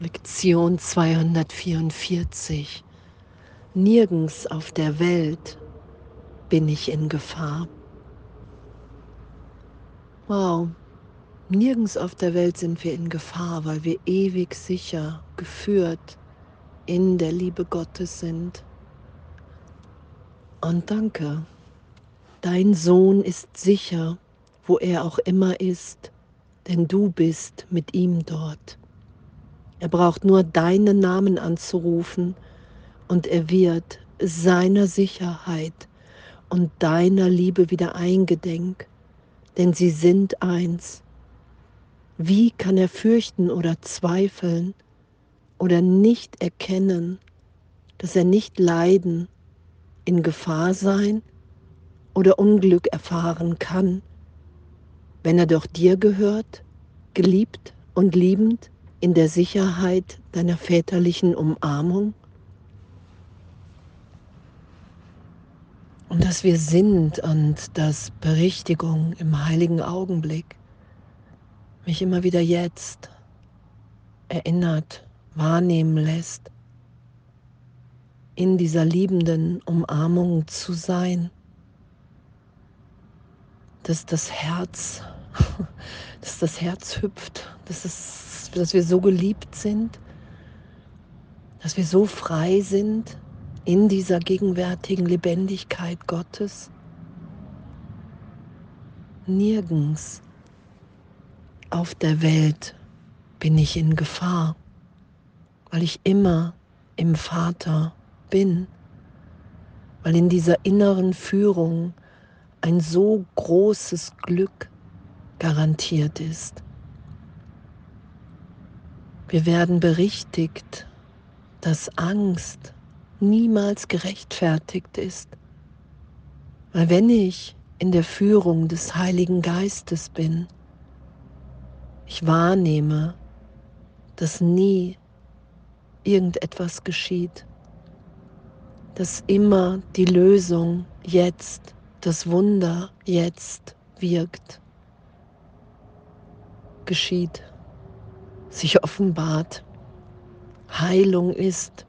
Lektion 244. Nirgends auf der Welt bin ich in Gefahr. Wow, nirgends auf der Welt sind wir in Gefahr, weil wir ewig sicher geführt in der Liebe Gottes sind. Und danke, dein Sohn ist sicher, wo er auch immer ist, denn du bist mit ihm dort. Er braucht nur deinen Namen anzurufen und er wird seiner Sicherheit und deiner Liebe wieder eingedenk, denn sie sind eins. Wie kann er fürchten oder zweifeln oder nicht erkennen, dass er nicht leiden, in Gefahr sein oder Unglück erfahren kann, wenn er doch dir gehört, geliebt und liebend in der Sicherheit deiner väterlichen Umarmung? Und dass wir sind und dass Berichtigung im heiligen Augenblick mich immer wieder jetzt erinnert, wahrnehmen lässt, in dieser liebenden Umarmung zu sein, dass das Herz, dass das Herz hüpft, dass es dass wir so geliebt sind, dass wir so frei sind in dieser gegenwärtigen Lebendigkeit Gottes. Nirgends auf der Welt bin ich in Gefahr, weil ich immer im Vater bin, weil in dieser inneren Führung ein so großes Glück garantiert ist. Wir werden berichtigt, dass Angst niemals gerechtfertigt ist. Weil wenn ich in der Führung des Heiligen Geistes bin, ich wahrnehme, dass nie irgendetwas geschieht, dass immer die Lösung jetzt, das Wunder jetzt wirkt, geschieht sich offenbart, Heilung ist.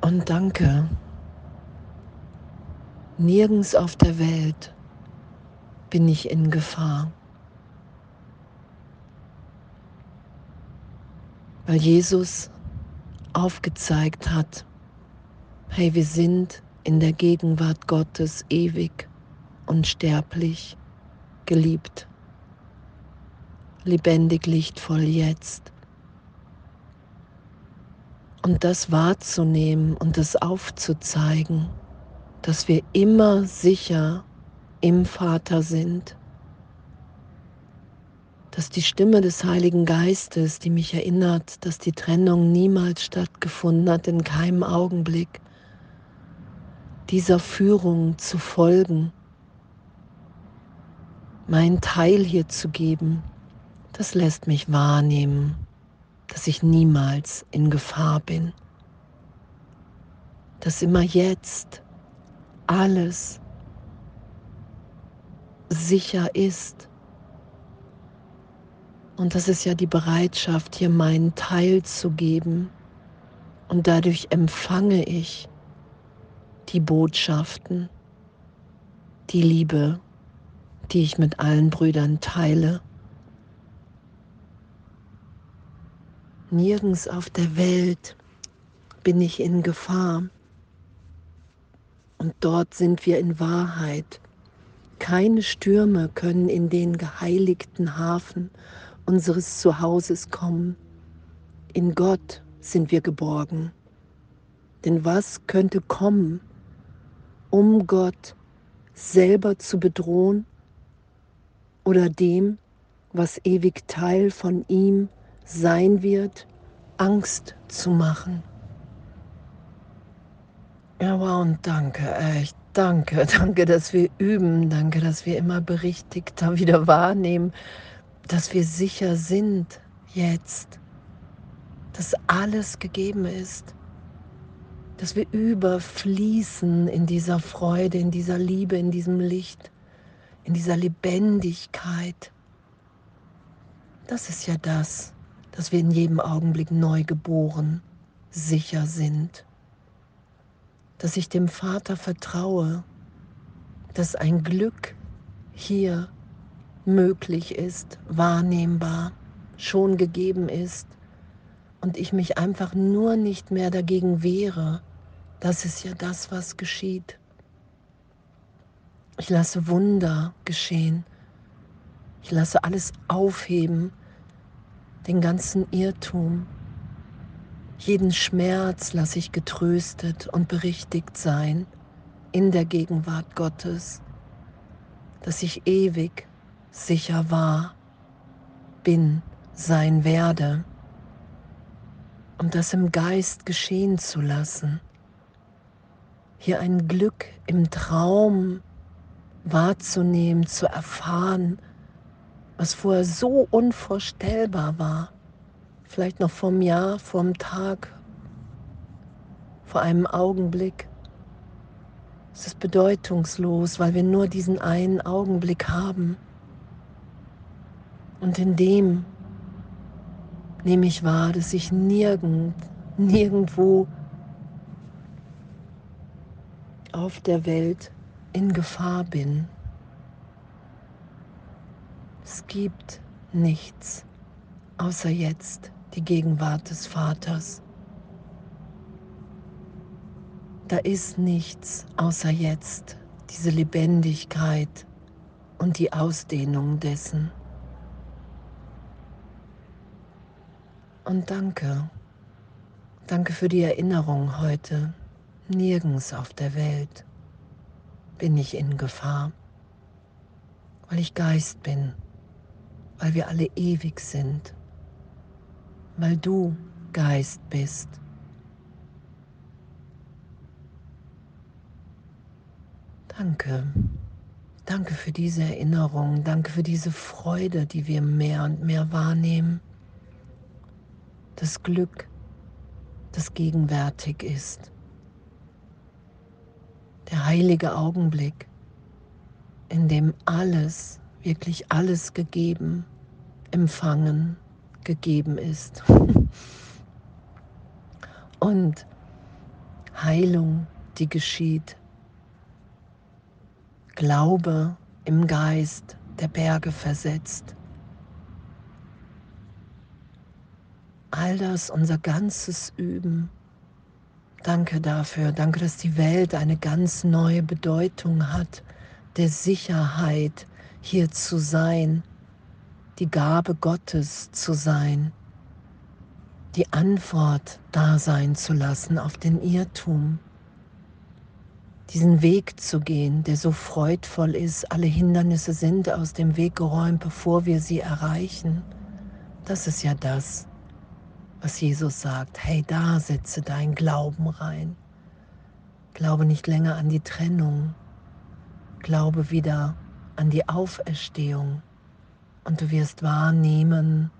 Und danke, nirgends auf der Welt bin ich in Gefahr. Weil Jesus aufgezeigt hat, hey, wir sind in der Gegenwart Gottes ewig und sterblich geliebt lebendig, lichtvoll jetzt. Und das wahrzunehmen und das aufzuzeigen, dass wir immer sicher im Vater sind, dass die Stimme des Heiligen Geistes, die mich erinnert, dass die Trennung niemals stattgefunden hat, in keinem Augenblick, dieser Führung zu folgen, meinen Teil hier zu geben, das lässt mich wahrnehmen, dass ich niemals in Gefahr bin, dass immer jetzt alles sicher ist. Und das ist ja die Bereitschaft, hier meinen Teil zu geben. Und dadurch empfange ich die Botschaften, die Liebe, die ich mit allen Brüdern teile. Nirgends auf der Welt bin ich in Gefahr. Und dort sind wir in Wahrheit. Keine Stürme können in den geheiligten Hafen unseres Zuhauses kommen. In Gott sind wir geborgen. Denn was könnte kommen, um Gott selber zu bedrohen oder dem, was ewig Teil von ihm ist? Sein wird, Angst zu machen. Ja, wow, und danke, echt, danke, danke, dass wir üben, danke, dass wir immer berichtigter wieder wahrnehmen, dass wir sicher sind jetzt, dass alles gegeben ist, dass wir überfließen in dieser Freude, in dieser Liebe, in diesem Licht, in dieser Lebendigkeit. Das ist ja das, dass wir in jedem Augenblick neu geboren, sicher sind, dass ich dem Vater vertraue, dass ein Glück hier möglich ist, wahrnehmbar, schon gegeben ist und ich mich einfach nur nicht mehr dagegen wehre. Das ist ja das, was geschieht. Ich lasse Wunder geschehen. Ich lasse alles aufheben, den ganzen Irrtum. Jeden Schmerz lasse ich getröstet und berichtigt sein in der Gegenwart Gottes, dass ich ewig sicher war, bin, sein werde, um das im Geist geschehen zu lassen. Hier ein Glück im Traum wahrzunehmen, zu erfahren, was vorher so unvorstellbar war. Vielleicht noch vom Jahr, vom Tag, vor einem Augenblick. Es ist bedeutungslos, weil wir nur diesen einen Augenblick haben. Und in dem nehme ich wahr, dass ich nirgend, nirgendwo auf der Welt in Gefahr bin. Es gibt nichts außer jetzt die Gegenwart des Vaters. Da ist nichts außer jetzt diese Lebendigkeit und die Ausdehnung dessen. Und danke, danke für die Erinnerung heute. Nirgends auf der Welt bin ich in Gefahr, weil ich Geist bin weil wir alle ewig sind, weil du Geist bist. Danke. Danke für diese Erinnerung. Danke für diese Freude, die wir mehr und mehr wahrnehmen. Das Glück, das gegenwärtig ist. Der heilige Augenblick, in dem alles, wirklich alles gegeben empfangen gegeben ist. Und Heilung, die geschieht. Glaube im Geist der Berge versetzt. All das, unser ganzes Üben. Danke dafür. Danke, dass die Welt eine ganz neue Bedeutung hat, der Sicherheit, hier zu sein, die Gabe Gottes zu sein, die Antwort da sein zu lassen auf den Irrtum, diesen Weg zu gehen, der so freudvoll ist, alle Hindernisse sind aus dem Weg geräumt, bevor wir sie erreichen. Das ist ja das, was Jesus sagt. Hey, da setze dein Glauben rein. Glaube nicht länger an die Trennung. Glaube wieder an die Auferstehung und du wirst wahrnehmen,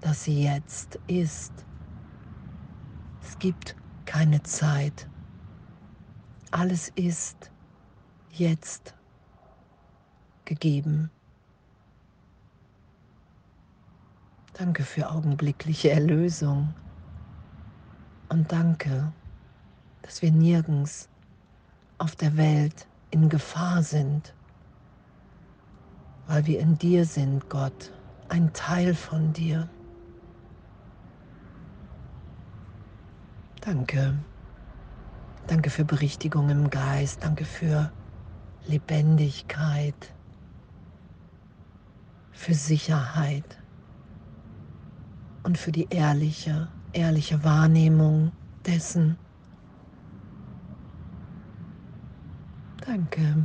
dass sie jetzt ist. Es gibt keine Zeit. Alles ist jetzt gegeben. Danke für augenblickliche Erlösung. Und danke, dass wir nirgends auf der Welt in Gefahr sind weil wir in dir sind, Gott, ein Teil von dir. Danke. Danke für Berichtigung im Geist. Danke für Lebendigkeit, für Sicherheit und für die ehrliche, ehrliche Wahrnehmung dessen. Danke